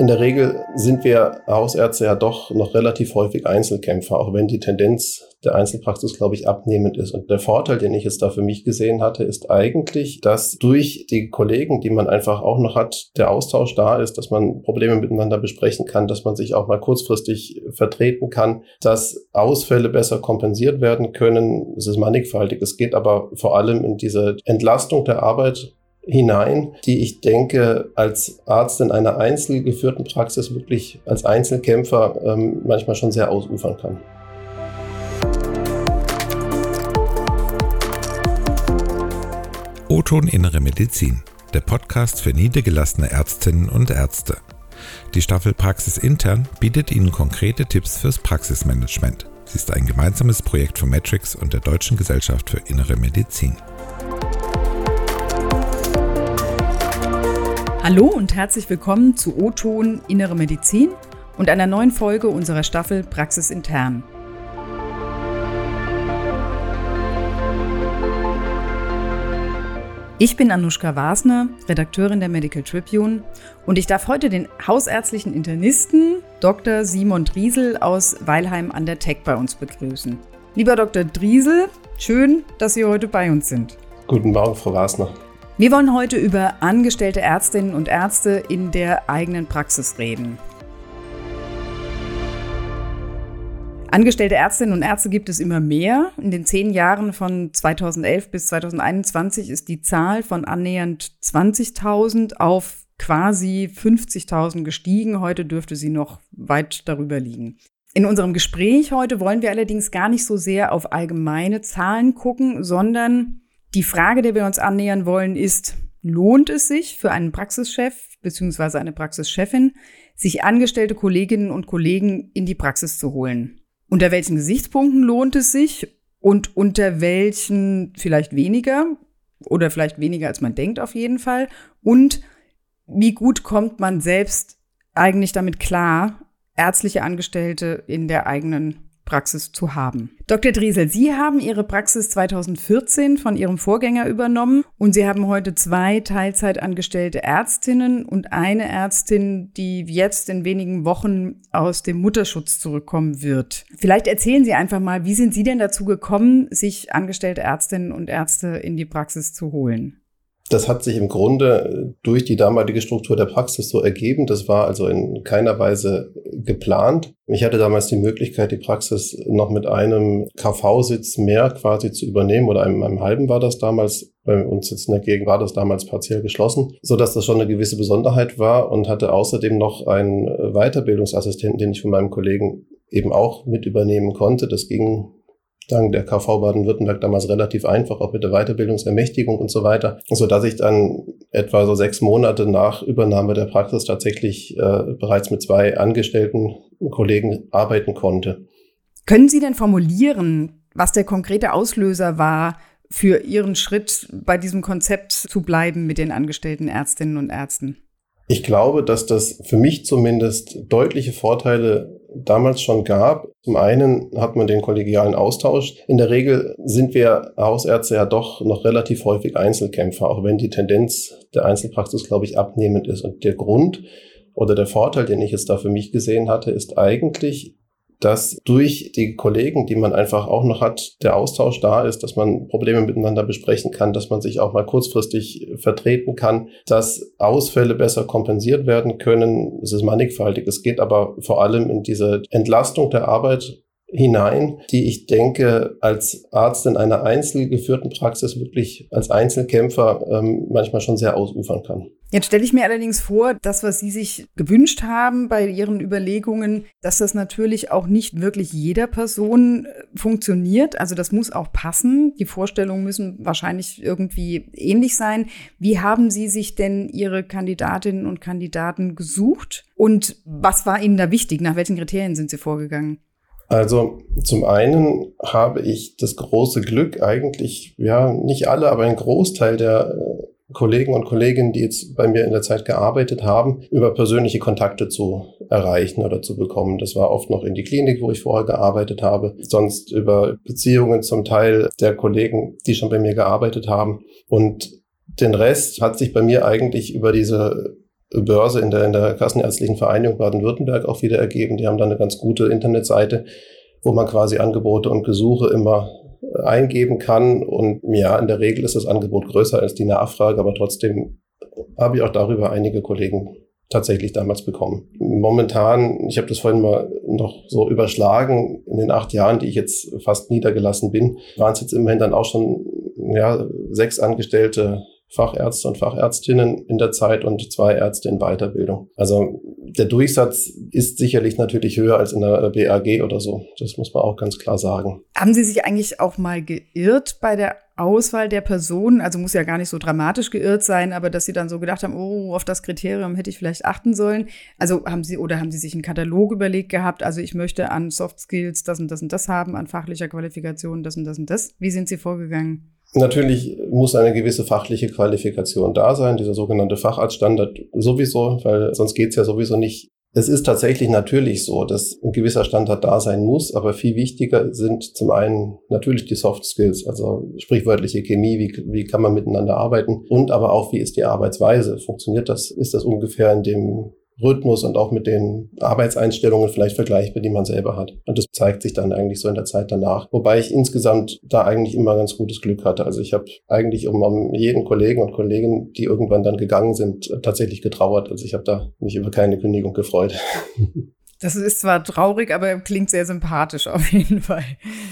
In der Regel sind wir Hausärzte ja doch noch relativ häufig Einzelkämpfer, auch wenn die Tendenz der Einzelpraxis, glaube ich, abnehmend ist. Und der Vorteil, den ich jetzt da für mich gesehen hatte, ist eigentlich, dass durch die Kollegen, die man einfach auch noch hat, der Austausch da ist, dass man Probleme miteinander besprechen kann, dass man sich auch mal kurzfristig vertreten kann, dass Ausfälle besser kompensiert werden können. Es ist mannigfaltig. Es geht aber vor allem in diese Entlastung der Arbeit hinein, die ich denke, als Arzt in einer einzelgeführten Praxis wirklich als Einzelkämpfer ähm, manchmal schon sehr ausufern kann. O-Ton Innere Medizin, der Podcast für niedergelassene Ärztinnen und Ärzte. Die Staffel Praxis Intern bietet Ihnen konkrete Tipps fürs Praxismanagement. Sie ist ein gemeinsames Projekt von Matrix und der Deutschen Gesellschaft für Innere Medizin. Hallo und herzlich willkommen zu O-Ton Innere Medizin und einer neuen Folge unserer Staffel Praxis intern. Ich bin Anushka Wasner, Redakteurin der Medical Tribune und ich darf heute den hausärztlichen Internisten Dr. Simon Driesel aus Weilheim an der Tech bei uns begrüßen. Lieber Dr. Driesel, schön, dass Sie heute bei uns sind. Guten Morgen, Frau Wasner. Wir wollen heute über angestellte Ärztinnen und Ärzte in der eigenen Praxis reden. Angestellte Ärztinnen und Ärzte gibt es immer mehr. In den zehn Jahren von 2011 bis 2021 ist die Zahl von annähernd 20.000 auf quasi 50.000 gestiegen. Heute dürfte sie noch weit darüber liegen. In unserem Gespräch heute wollen wir allerdings gar nicht so sehr auf allgemeine Zahlen gucken, sondern die Frage, der wir uns annähern wollen, ist, lohnt es sich für einen Praxischef bzw. eine Praxischefin, sich angestellte Kolleginnen und Kollegen in die Praxis zu holen? Unter welchen Gesichtspunkten lohnt es sich und unter welchen vielleicht weniger oder vielleicht weniger als man denkt auf jeden Fall? Und wie gut kommt man selbst eigentlich damit klar, ärztliche Angestellte in der eigenen Praxis zu haben. Dr. Driesel, Sie haben Ihre Praxis 2014 von Ihrem Vorgänger übernommen und Sie haben heute zwei Teilzeitangestellte Ärztinnen und eine Ärztin, die jetzt in wenigen Wochen aus dem Mutterschutz zurückkommen wird. Vielleicht erzählen Sie einfach mal, wie sind Sie denn dazu gekommen, sich angestellte Ärztinnen und Ärzte in die Praxis zu holen? Das hat sich im Grunde durch die damalige Struktur der Praxis so ergeben. Das war also in keiner Weise geplant. Ich hatte damals die Möglichkeit, die Praxis noch mit einem KV-Sitz mehr quasi zu übernehmen oder einem, einem halben war das damals. Bei uns jetzt in der Gegend war das damals partiell geschlossen, so dass das schon eine gewisse Besonderheit war und hatte außerdem noch einen Weiterbildungsassistenten, den ich von meinem Kollegen eben auch mit übernehmen konnte. Das ging dank der KV Baden-Württemberg damals relativ einfach, auch mit der Weiterbildungsermächtigung und so weiter, so dass ich dann etwa so sechs Monate nach Übernahme der Praxis tatsächlich äh, bereits mit zwei angestellten Kollegen arbeiten konnte. Können Sie denn formulieren, was der konkrete Auslöser war für Ihren Schritt, bei diesem Konzept zu bleiben mit den angestellten Ärztinnen und Ärzten? Ich glaube, dass das für mich zumindest deutliche Vorteile damals schon gab. Zum einen hat man den kollegialen Austausch. In der Regel sind wir Hausärzte ja doch noch relativ häufig Einzelkämpfer, auch wenn die Tendenz der Einzelpraxis, glaube ich, abnehmend ist. Und der Grund oder der Vorteil, den ich jetzt da für mich gesehen hatte, ist eigentlich, dass durch die Kollegen, die man einfach auch noch hat, der Austausch da ist, dass man Probleme miteinander besprechen kann, dass man sich auch mal kurzfristig vertreten kann, dass Ausfälle besser kompensiert werden können. Es ist mannigfaltig. Es geht aber vor allem in diese Entlastung der Arbeit hinein, die ich denke, als Arzt in einer einzelgeführten Praxis wirklich als Einzelkämpfer ähm, manchmal schon sehr ausufern kann. Jetzt stelle ich mir allerdings vor, das, was Sie sich gewünscht haben bei Ihren Überlegungen, dass das natürlich auch nicht wirklich jeder Person äh, funktioniert. Also das muss auch passen. Die Vorstellungen müssen wahrscheinlich irgendwie ähnlich sein. Wie haben Sie sich denn Ihre Kandidatinnen und Kandidaten gesucht? Und was war Ihnen da wichtig? Nach welchen Kriterien sind Sie vorgegangen? Also zum einen habe ich das große Glück, eigentlich, ja, nicht alle, aber ein Großteil der äh, Kollegen und Kolleginnen, die jetzt bei mir in der Zeit gearbeitet haben, über persönliche Kontakte zu erreichen oder zu bekommen. Das war oft noch in die Klinik, wo ich vorher gearbeitet habe, sonst über Beziehungen zum Teil der Kollegen, die schon bei mir gearbeitet haben. Und den Rest hat sich bei mir eigentlich über diese Börse in der, in der Kassenärztlichen Vereinigung Baden-Württemberg auch wieder ergeben. Die haben da eine ganz gute Internetseite, wo man quasi Angebote und Gesuche immer eingeben kann. Und ja, in der Regel ist das Angebot größer als die Nachfrage, aber trotzdem habe ich auch darüber einige Kollegen tatsächlich damals bekommen. Momentan, ich habe das vorhin mal noch so überschlagen, in den acht Jahren, die ich jetzt fast niedergelassen bin, waren es jetzt immerhin dann auch schon ja, sechs Angestellte Fachärzte und Fachärztinnen in der Zeit und zwei Ärzte in Weiterbildung. Also der Durchsatz ist sicherlich natürlich höher als in der BAG oder so. Das muss man auch ganz klar sagen. Haben Sie sich eigentlich auch mal geirrt bei der Auswahl der Personen? Also muss ja gar nicht so dramatisch geirrt sein, aber dass Sie dann so gedacht haben, oh, auf das Kriterium hätte ich vielleicht achten sollen. Also haben Sie oder haben Sie sich einen Katalog überlegt gehabt? Also ich möchte an Soft Skills das und das und das haben, an fachlicher Qualifikation das und das und das. Wie sind Sie vorgegangen? Natürlich muss eine gewisse fachliche Qualifikation da sein, dieser sogenannte Facharztstandard sowieso, weil sonst geht's ja sowieso nicht. Es ist tatsächlich natürlich so, dass ein gewisser Standard da sein muss, aber viel wichtiger sind zum einen natürlich die Soft Skills, also sprichwörtliche Chemie, wie, wie kann man miteinander arbeiten und aber auch, wie ist die Arbeitsweise? Funktioniert das? Ist das ungefähr in dem Rhythmus und auch mit den Arbeitseinstellungen vielleicht vergleichbar, die man selber hat. Und das zeigt sich dann eigentlich so in der Zeit danach. Wobei ich insgesamt da eigentlich immer ganz gutes Glück hatte. Also ich habe eigentlich um, jeden Kollegen und Kolleginnen, die irgendwann dann gegangen sind, tatsächlich getrauert. Also ich habe da mich über keine Kündigung gefreut. Das ist zwar traurig, aber klingt sehr sympathisch auf jeden Fall.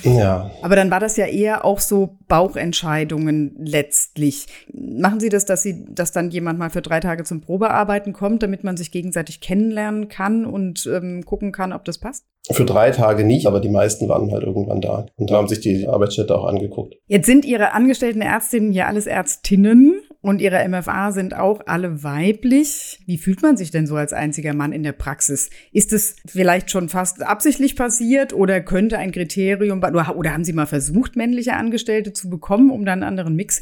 Ja. Aber dann war das ja eher auch so Bauchentscheidungen letztlich. Machen Sie das, dass Sie, dass dann jemand mal für drei Tage zum Probearbeiten kommt, damit man sich gegenseitig kennenlernen kann und ähm, gucken kann, ob das passt? Für drei Tage nicht, aber die meisten waren halt irgendwann da und haben sich die Arbeitsstätte auch angeguckt. Jetzt sind Ihre angestellten Ärztinnen ja alles Ärztinnen und Ihre MFA sind auch alle weiblich. Wie fühlt man sich denn so als einziger Mann in der Praxis? Ist es vielleicht schon fast absichtlich passiert oder könnte ein Kriterium, oder haben Sie mal versucht, männliche Angestellte zu bekommen, um dann einen anderen Mix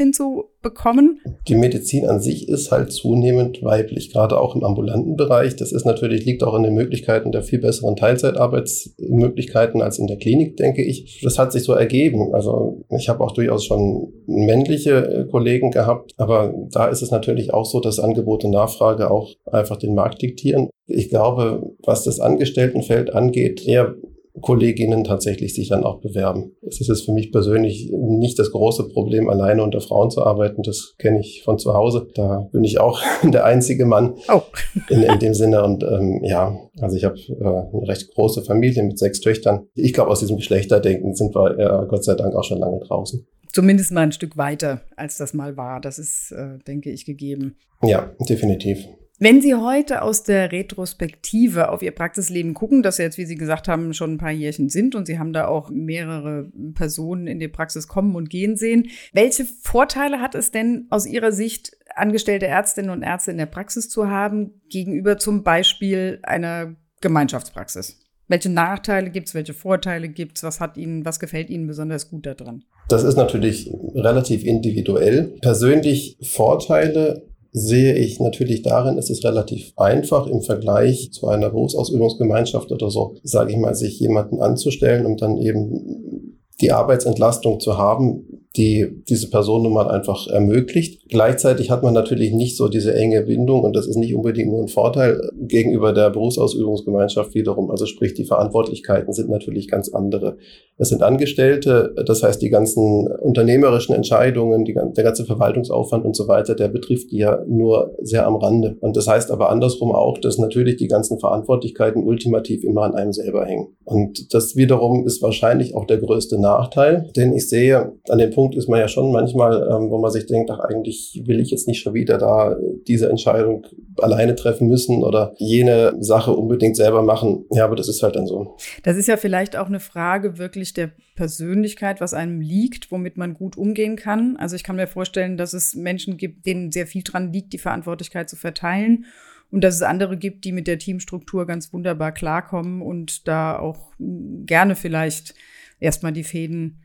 hinzubekommen? Die Medizin an sich ist halt zunehmend weiblich, gerade auch im ambulanten Bereich. Das ist natürlich, liegt auch in den Möglichkeiten der viel besseren Teilzeitarbeits Arbeitsmöglichkeiten als in der Klinik, denke ich. Das hat sich so ergeben. Also ich habe auch durchaus schon männliche äh, Kollegen gehabt, aber da ist es natürlich auch so, dass Angebot und Nachfrage auch einfach den Markt diktieren. Ich glaube, was das Angestelltenfeld angeht, eher Kolleginnen tatsächlich sich dann auch bewerben. Es ist für mich persönlich nicht das große Problem, alleine unter Frauen zu arbeiten. Das kenne ich von zu Hause. Da bin ich auch der einzige Mann oh. in, in dem Sinne. Und ähm, ja, also ich habe äh, eine recht große Familie mit sechs Töchtern. Ich glaube, aus diesem Geschlechterdenken sind wir äh, Gott sei Dank auch schon lange draußen. Zumindest mal ein Stück weiter, als das mal war. Das ist, äh, denke ich, gegeben. Ja, definitiv. Wenn Sie heute aus der Retrospektive auf Ihr Praxisleben gucken, das jetzt, wie Sie gesagt haben, schon ein paar Jährchen sind und Sie haben da auch mehrere Personen in die Praxis kommen und gehen sehen, welche Vorteile hat es denn aus Ihrer Sicht, angestellte Ärztinnen und Ärzte in der Praxis zu haben, gegenüber zum Beispiel einer Gemeinschaftspraxis? Welche Nachteile gibt es, welche Vorteile gibt es, was hat Ihnen, was gefällt Ihnen besonders gut daran? Das ist natürlich relativ individuell. Persönlich Vorteile sehe ich natürlich darin, es ist relativ einfach im Vergleich zu einer Berufsausübungsgemeinschaft oder so, sage ich mal, sich jemanden anzustellen, um dann eben die Arbeitsentlastung zu haben, die diese Person nun mal einfach ermöglicht. Gleichzeitig hat man natürlich nicht so diese enge Bindung und das ist nicht unbedingt nur ein Vorteil gegenüber der Berufsausübungsgemeinschaft wiederum. Also sprich, die Verantwortlichkeiten sind natürlich ganz andere. Es sind Angestellte, das heißt, die ganzen unternehmerischen Entscheidungen, die, der ganze Verwaltungsaufwand und so weiter, der betrifft die ja nur sehr am Rande. Und das heißt aber andersrum auch, dass natürlich die ganzen Verantwortlichkeiten ultimativ immer an einem selber hängen. Und das wiederum ist wahrscheinlich auch der größte Nachteil, denn ich sehe an dem Punkt, Punkt ist man ja schon manchmal, ähm, wo man sich denkt, ach, eigentlich will ich jetzt nicht schon wieder da diese Entscheidung alleine treffen müssen oder jene Sache unbedingt selber machen. Ja, aber das ist halt dann so. Das ist ja vielleicht auch eine Frage wirklich der Persönlichkeit, was einem liegt, womit man gut umgehen kann. Also ich kann mir vorstellen, dass es Menschen gibt, denen sehr viel dran liegt, die Verantwortlichkeit zu verteilen und dass es andere gibt, die mit der Teamstruktur ganz wunderbar klarkommen und da auch gerne vielleicht erstmal die Fäden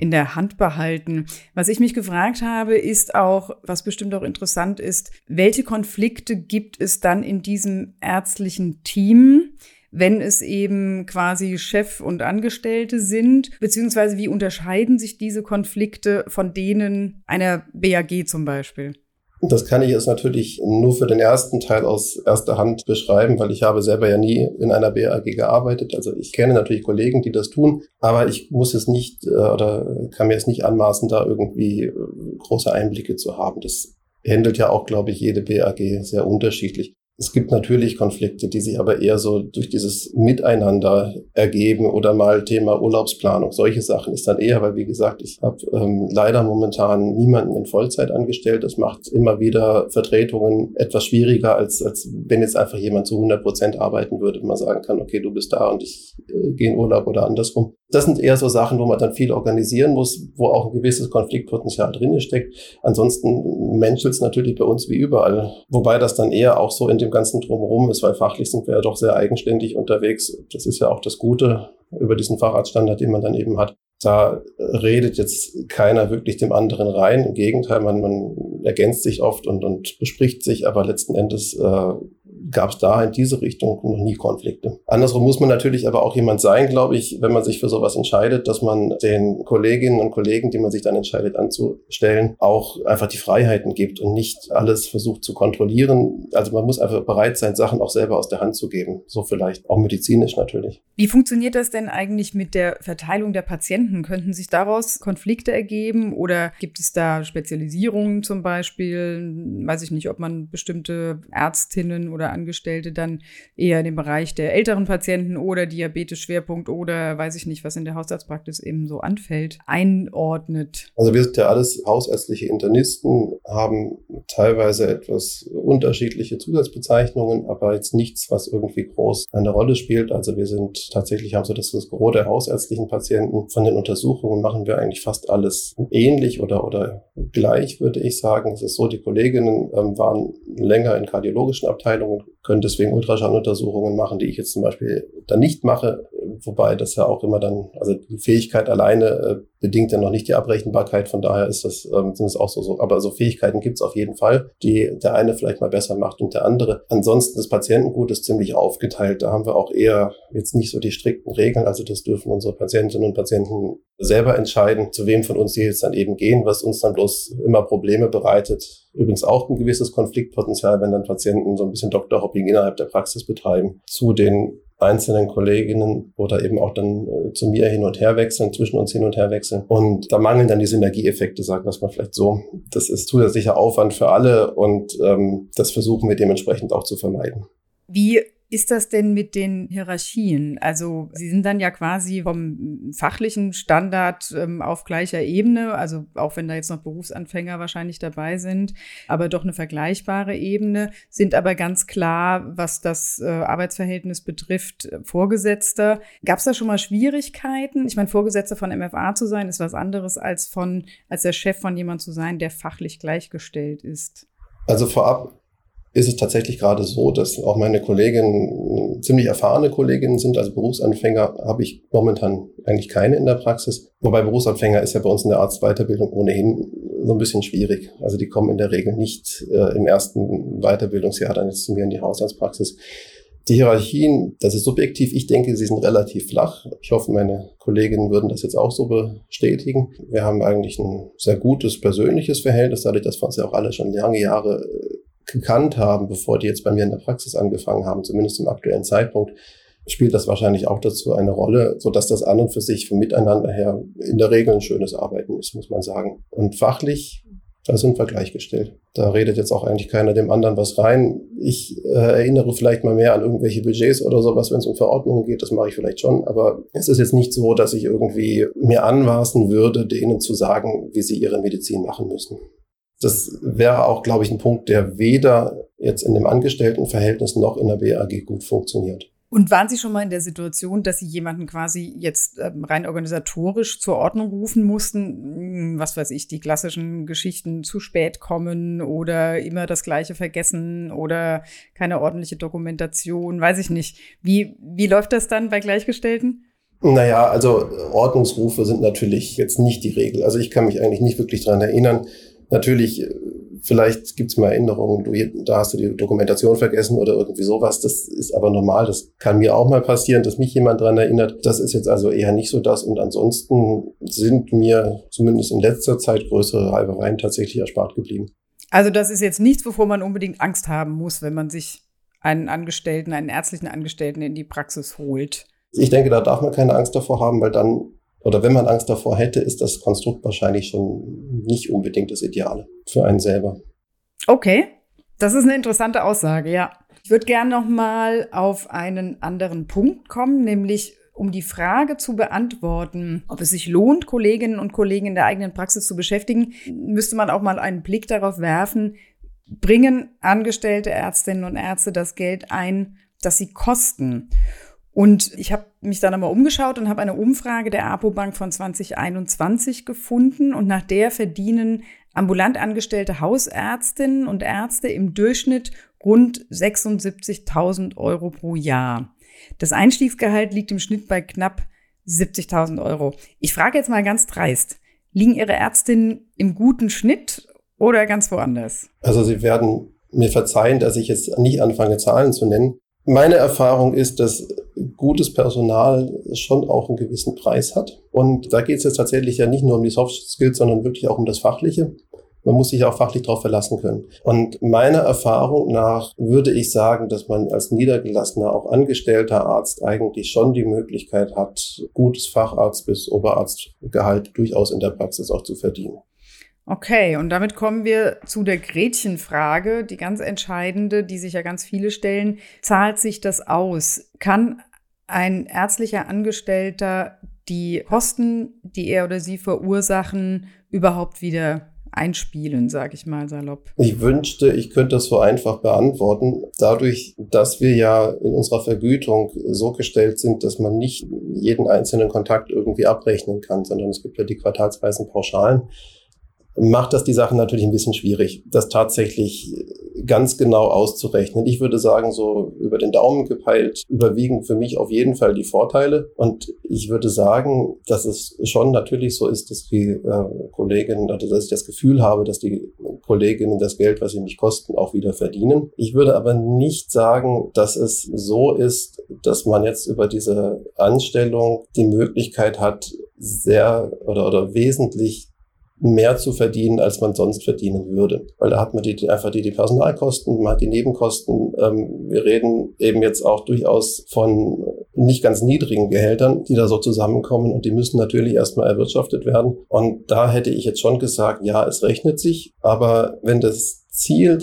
in der Hand behalten. Was ich mich gefragt habe, ist auch, was bestimmt auch interessant ist, welche Konflikte gibt es dann in diesem ärztlichen Team? wenn es eben quasi Chef und Angestellte sind, beziehungsweise wie unterscheiden sich diese Konflikte von denen einer BAG zum Beispiel? Das kann ich jetzt natürlich nur für den ersten Teil aus erster Hand beschreiben, weil ich habe selber ja nie in einer BAG gearbeitet. Also ich kenne natürlich Kollegen, die das tun, aber ich muss es nicht äh, oder kann mir es nicht anmaßen, da irgendwie äh, große Einblicke zu haben. Das handelt ja auch, glaube ich, jede BAG sehr unterschiedlich. Es gibt natürlich Konflikte, die sich aber eher so durch dieses Miteinander ergeben oder mal Thema Urlaubsplanung. Solche Sachen ist dann eher, weil wie gesagt, ich habe ähm, leider momentan niemanden in Vollzeit angestellt. Das macht immer wieder Vertretungen etwas schwieriger, als, als wenn jetzt einfach jemand zu 100 Prozent arbeiten würde und man sagen kann, okay, du bist da und ich äh, gehe in Urlaub oder andersrum. Das sind eher so Sachen, wo man dann viel organisieren muss, wo auch ein gewisses Konfliktpotenzial drin steckt. Ansonsten menschelt es natürlich bei uns wie überall. Wobei das dann eher auch so in dem ganzen Drumherum ist, weil fachlich sind wir ja doch sehr eigenständig unterwegs. Das ist ja auch das Gute über diesen Fahrradstandard, den man dann eben hat. Da redet jetzt keiner wirklich dem anderen rein. Im Gegenteil, man, man ergänzt sich oft und, und bespricht sich, aber letzten Endes äh, gab es da in diese Richtung noch nie Konflikte. Andersrum muss man natürlich aber auch jemand sein, glaube ich, wenn man sich für sowas entscheidet, dass man den Kolleginnen und Kollegen, die man sich dann entscheidet anzustellen, auch einfach die Freiheiten gibt und nicht alles versucht zu kontrollieren. Also man muss einfach bereit sein, Sachen auch selber aus der Hand zu geben. So vielleicht auch medizinisch natürlich. Wie funktioniert das denn eigentlich mit der Verteilung der Patienten? Könnten sich daraus Konflikte ergeben oder gibt es da Spezialisierungen zum Beispiel? Weiß ich nicht, ob man bestimmte Ärztinnen oder Angestellte dann eher in dem Bereich der älteren Patienten oder Diabetes-Schwerpunkt oder weiß ich nicht, was in der Hausarztpraxis eben so anfällt, einordnet? Also wir sind ja alles hausärztliche Internisten, haben teilweise etwas unterschiedliche Zusatzbezeichnungen, aber jetzt nichts, was irgendwie groß eine Rolle spielt. Also wir sind tatsächlich, haben so das, das Gros der hausärztlichen Patienten. Von den Untersuchungen machen wir eigentlich fast alles ähnlich oder, oder gleich, würde ich sagen. Es ist so, die Kolleginnen ähm, waren länger in kardiologischen Abteilungen können deswegen Ultraschalluntersuchungen machen, die ich jetzt zum Beispiel dann nicht mache, wobei das ja auch immer dann, also die Fähigkeit alleine äh, bedingt ja noch nicht die Abrechenbarkeit, von daher ist das, ähm, sind es auch so, so. Aber so Fähigkeiten gibt es auf jeden Fall, die der eine vielleicht mal besser macht und der andere. Ansonsten das Patientengut ist ziemlich aufgeteilt. Da haben wir auch eher jetzt nicht so die strikten Regeln. Also das dürfen unsere Patientinnen und Patienten selber entscheiden, zu wem von uns die jetzt dann eben gehen, was uns dann bloß immer Probleme bereitet. Übrigens auch ein gewisses Konfliktpotenzial, wenn dann Patienten so ein bisschen Doktorhopping innerhalb der Praxis betreiben, zu den einzelnen Kolleginnen oder eben auch dann äh, zu mir hin und her wechseln, zwischen uns hin und her wechseln. Und da mangeln dann die Synergieeffekte, es mal vielleicht so. Das ist zusätzlicher Aufwand für alle und ähm, das versuchen wir dementsprechend auch zu vermeiden. Wie ist das denn mit den Hierarchien? Also Sie sind dann ja quasi vom fachlichen Standard ähm, auf gleicher Ebene, also auch wenn da jetzt noch Berufsanfänger wahrscheinlich dabei sind, aber doch eine vergleichbare Ebene, sind aber ganz klar, was das äh, Arbeitsverhältnis betrifft, Vorgesetzter. Gab es da schon mal Schwierigkeiten? Ich meine, Vorgesetzter von MFA zu sein, ist was anderes als von als der Chef von jemand zu sein, der fachlich gleichgestellt ist. Also vorab ist es tatsächlich gerade so, dass auch meine Kolleginnen ziemlich erfahrene Kolleginnen sind. Also Berufsanfänger habe ich momentan eigentlich keine in der Praxis. Wobei Berufsanfänger ist ja bei uns in der Arztweiterbildung ohnehin so ein bisschen schwierig. Also die kommen in der Regel nicht äh, im ersten Weiterbildungsjahr dann jetzt zu mir in die Hausarztpraxis. Die Hierarchien, das ist subjektiv. Ich denke, sie sind relativ flach. Ich hoffe, meine Kolleginnen würden das jetzt auch so bestätigen. Wir haben eigentlich ein sehr gutes persönliches Verhältnis, dadurch, dass wir uns ja auch alle schon lange Jahre gekannt haben, bevor die jetzt bei mir in der Praxis angefangen haben, zumindest im aktuellen Zeitpunkt, spielt das wahrscheinlich auch dazu eine Rolle, so dass das an und für sich vom Miteinander her in der Regel ein schönes Arbeiten ist, muss man sagen. Und fachlich, da sind wir gleichgestellt. Da redet jetzt auch eigentlich keiner dem anderen was rein. Ich äh, erinnere vielleicht mal mehr an irgendwelche Budgets oder sowas, wenn es um Verordnungen geht. Das mache ich vielleicht schon. Aber es ist jetzt nicht so, dass ich irgendwie mir anmaßen würde, denen zu sagen, wie sie ihre Medizin machen müssen. Das wäre auch, glaube ich, ein Punkt, der weder jetzt in dem Angestelltenverhältnis noch in der BAG gut funktioniert. Und waren Sie schon mal in der Situation, dass Sie jemanden quasi jetzt ähm, rein organisatorisch zur Ordnung rufen mussten? Hm, was weiß ich, die klassischen Geschichten zu spät kommen oder immer das Gleiche vergessen oder keine ordentliche Dokumentation, weiß ich nicht. Wie, wie läuft das dann bei Gleichgestellten? Naja, also Ordnungsrufe sind natürlich jetzt nicht die Regel. Also ich kann mich eigentlich nicht wirklich dran erinnern, Natürlich, äh, vielleicht gibt's mal Erinnerungen, du, da hast du die Dokumentation vergessen oder irgendwie sowas. Das ist aber normal. Das kann mir auch mal passieren, dass mich jemand dran erinnert. Das ist jetzt also eher nicht so das. Und ansonsten sind mir zumindest in letzter Zeit größere Reibereien tatsächlich erspart geblieben. Also das ist jetzt nichts, wovor man unbedingt Angst haben muss, wenn man sich einen Angestellten, einen ärztlichen Angestellten in die Praxis holt. Ich denke, da darf man keine Angst davor haben, weil dann, oder wenn man Angst davor hätte, ist das Konstrukt wahrscheinlich schon nicht unbedingt das Ideale für einen selber. Okay, das ist eine interessante Aussage, ja. Ich würde gerne noch mal auf einen anderen Punkt kommen, nämlich um die Frage zu beantworten, ob es sich lohnt, Kolleginnen und Kollegen in der eigenen Praxis zu beschäftigen, müsste man auch mal einen Blick darauf werfen, bringen angestellte Ärztinnen und Ärzte das Geld ein, das sie kosten. Und ich habe mich dann einmal umgeschaut und habe eine Umfrage der APO-Bank von 2021 gefunden und nach der verdienen ambulant angestellte Hausärztinnen und Ärzte im Durchschnitt rund 76.000 Euro pro Jahr. Das Einstiegsgehalt liegt im Schnitt bei knapp 70.000 Euro. Ich frage jetzt mal ganz dreist, liegen Ihre Ärztinnen im guten Schnitt oder ganz woanders? Also Sie werden mir verzeihen, dass ich jetzt nicht anfange, Zahlen zu nennen. Meine Erfahrung ist, dass gutes Personal schon auch einen gewissen Preis hat. Und da geht es jetzt tatsächlich ja nicht nur um die Soft Skills, sondern wirklich auch um das Fachliche. Man muss sich auch fachlich darauf verlassen können. Und meiner Erfahrung nach würde ich sagen, dass man als niedergelassener, auch angestellter Arzt eigentlich schon die Möglichkeit hat, gutes Facharzt bis Oberarztgehalt durchaus in der Praxis auch zu verdienen. Okay, und damit kommen wir zu der Gretchenfrage, die ganz entscheidende, die sich ja ganz viele stellen. Zahlt sich das aus? Kann ein ärztlicher Angestellter die Kosten, die er oder sie verursachen, überhaupt wieder einspielen, sage ich mal salopp. Ich wünschte, ich könnte das so einfach beantworten. Dadurch, dass wir ja in unserer Vergütung so gestellt sind, dass man nicht jeden einzelnen Kontakt irgendwie abrechnen kann, sondern es gibt ja die quartalsweisen Pauschalen, macht das die Sache natürlich ein bisschen schwierig, das tatsächlich ganz genau auszurechnen. Ich würde sagen, so über den Daumen gepeilt überwiegen für mich auf jeden Fall die Vorteile. Und ich würde sagen, dass es schon natürlich so ist, dass die äh, Kolleginnen, also dass ich das Gefühl habe, dass die Kolleginnen das Geld, was sie mich kosten, auch wieder verdienen. Ich würde aber nicht sagen, dass es so ist, dass man jetzt über diese Anstellung die Möglichkeit hat, sehr oder, oder wesentlich mehr zu verdienen, als man sonst verdienen würde. Weil da hat man die, einfach die, die Personalkosten, man hat die Nebenkosten. Ähm, wir reden eben jetzt auch durchaus von nicht ganz niedrigen Gehältern, die da so zusammenkommen und die müssen natürlich erstmal erwirtschaftet werden. Und da hätte ich jetzt schon gesagt, ja, es rechnet sich, aber wenn das Ziel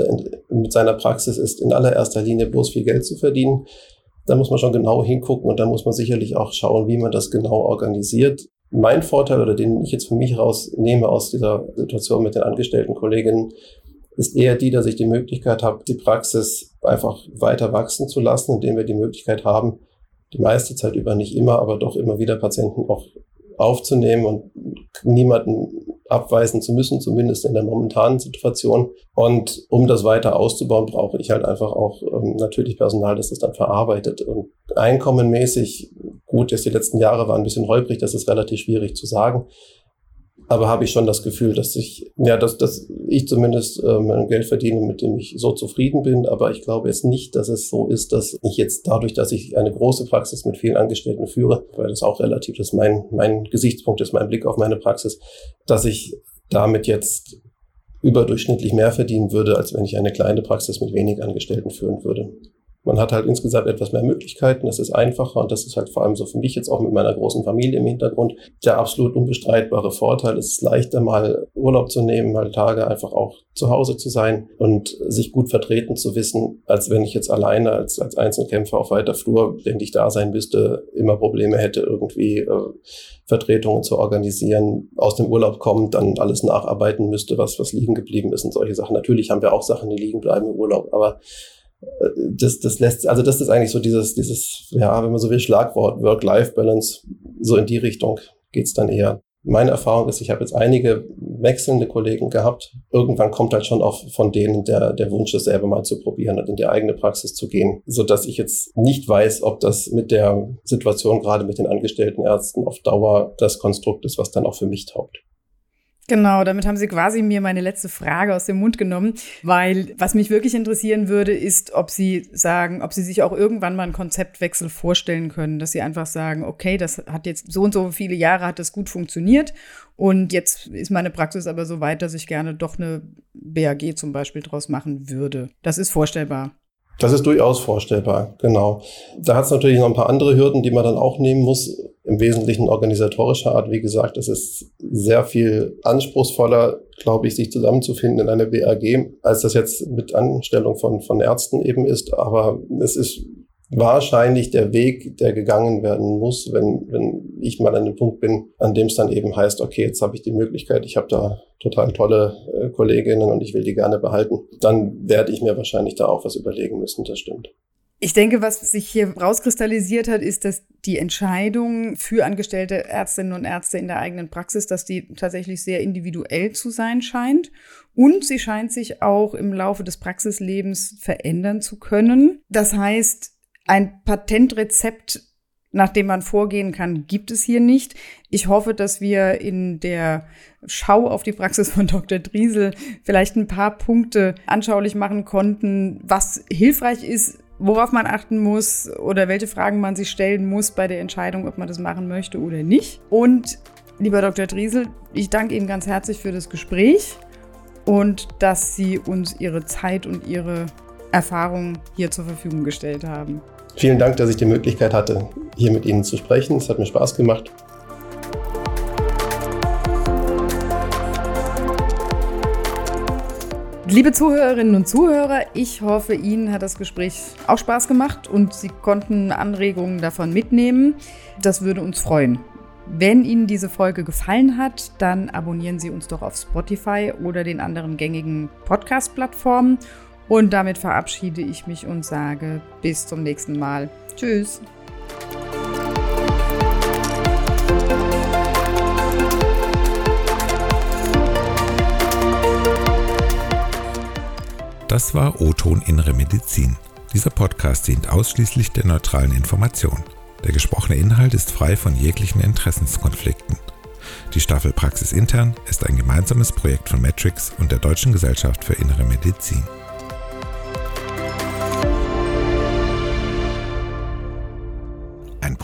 mit seiner Praxis ist, in allererster Linie bloß viel Geld zu verdienen, da muss man schon genau hingucken und da muss man sicherlich auch schauen, wie man das genau organisiert mein Vorteil oder den ich jetzt für mich rausnehme aus dieser Situation mit den angestellten Kolleginnen, ist eher die, dass ich die Möglichkeit habe, die Praxis einfach weiter wachsen zu lassen, indem wir die Möglichkeit haben, die meiste Zeit über nicht immer, aber doch immer wieder Patienten auch aufzunehmen und niemanden abweisen zu müssen, zumindest in der momentanen Situation. Und um das weiter auszubauen, brauche ich halt einfach auch ähm, natürlich Personal, das das dann verarbeitet. Und einkommenmäßig, gut, jetzt die letzten Jahre waren ein bisschen holprig, das ist relativ schwierig zu sagen aber habe ich schon das Gefühl, dass ich, ja, dass, dass ich zumindest äh, mein Geld verdiene, mit dem ich so zufrieden bin. Aber ich glaube jetzt nicht, dass es so ist, dass ich jetzt dadurch, dass ich eine große Praxis mit vielen Angestellten führe, weil das auch relativ ist, mein, mein Gesichtspunkt ist, mein Blick auf meine Praxis, dass ich damit jetzt überdurchschnittlich mehr verdienen würde, als wenn ich eine kleine Praxis mit wenig Angestellten führen würde. Man hat halt insgesamt etwas mehr Möglichkeiten, es ist einfacher und das ist halt vor allem so für mich jetzt auch mit meiner großen Familie im Hintergrund der absolut unbestreitbare Vorteil. Es ist leichter mal Urlaub zu nehmen, mal Tage einfach auch zu Hause zu sein und sich gut vertreten zu wissen, als wenn ich jetzt alleine als, als Einzelkämpfer auf weiter Flur, wenn ich da sein müsste, immer Probleme hätte, irgendwie äh, Vertretungen zu organisieren, aus dem Urlaub kommt, dann alles nacharbeiten müsste, was, was liegen geblieben ist und solche Sachen. Natürlich haben wir auch Sachen, die liegen bleiben im Urlaub, aber das, das lässt, also das ist eigentlich so dieses, dieses, ja, wenn man so will, Schlagwort Work-Life-Balance, so in die Richtung geht's dann eher. Meine Erfahrung ist, ich habe jetzt einige wechselnde Kollegen gehabt. Irgendwann kommt halt schon auch von denen der, der Wunsch, das selber mal zu probieren und in die eigene Praxis zu gehen, so dass ich jetzt nicht weiß, ob das mit der Situation gerade mit den angestellten Ärzten auf Dauer das Konstrukt ist, was dann auch für mich taugt. Genau, damit haben Sie quasi mir meine letzte Frage aus dem Mund genommen, weil was mich wirklich interessieren würde, ist, ob Sie sagen, ob Sie sich auch irgendwann mal einen Konzeptwechsel vorstellen können, dass Sie einfach sagen, okay, das hat jetzt so und so viele Jahre hat das gut funktioniert und jetzt ist meine Praxis aber so weit, dass ich gerne doch eine BAG zum Beispiel draus machen würde. Das ist vorstellbar. Das ist durchaus vorstellbar, genau. Da hat es natürlich noch ein paar andere Hürden, die man dann auch nehmen muss. Im Wesentlichen organisatorischer Art. Wie gesagt, es ist sehr viel anspruchsvoller, glaube ich, sich zusammenzufinden in einer BAG, als das jetzt mit Anstellung von, von Ärzten eben ist. Aber es ist wahrscheinlich der Weg, der gegangen werden muss, wenn, wenn ich mal an dem Punkt bin, an dem es dann eben heißt, okay, jetzt habe ich die Möglichkeit, ich habe da total tolle äh, Kolleginnen und ich will die gerne behalten, dann werde ich mir wahrscheinlich da auch was überlegen müssen, das stimmt. Ich denke, was sich hier rauskristallisiert hat, ist, dass die Entscheidung für angestellte Ärztinnen und Ärzte in der eigenen Praxis, dass die tatsächlich sehr individuell zu sein scheint. Und sie scheint sich auch im Laufe des Praxislebens verändern zu können. Das heißt, ein Patentrezept, nach dem man vorgehen kann, gibt es hier nicht. Ich hoffe, dass wir in der Schau auf die Praxis von Dr. Driesel vielleicht ein paar Punkte anschaulich machen konnten, was hilfreich ist, worauf man achten muss oder welche Fragen man sich stellen muss bei der Entscheidung, ob man das machen möchte oder nicht. Und lieber Dr. Driesel, ich danke Ihnen ganz herzlich für das Gespräch und dass Sie uns Ihre Zeit und Ihre Erfahrungen hier zur Verfügung gestellt haben. Vielen Dank, dass ich die Möglichkeit hatte, hier mit Ihnen zu sprechen. Es hat mir Spaß gemacht. Liebe Zuhörerinnen und Zuhörer, ich hoffe, Ihnen hat das Gespräch auch Spaß gemacht und Sie konnten Anregungen davon mitnehmen. Das würde uns freuen. Wenn Ihnen diese Folge gefallen hat, dann abonnieren Sie uns doch auf Spotify oder den anderen gängigen Podcast-Plattformen und damit verabschiede ich mich und sage bis zum nächsten Mal. Tschüss. Das war O-Ton Innere Medizin. Dieser Podcast dient ausschließlich der neutralen Information. Der gesprochene Inhalt ist frei von jeglichen Interessenskonflikten. Die Staffel Praxis Intern ist ein gemeinsames Projekt von Matrix und der Deutschen Gesellschaft für Innere Medizin.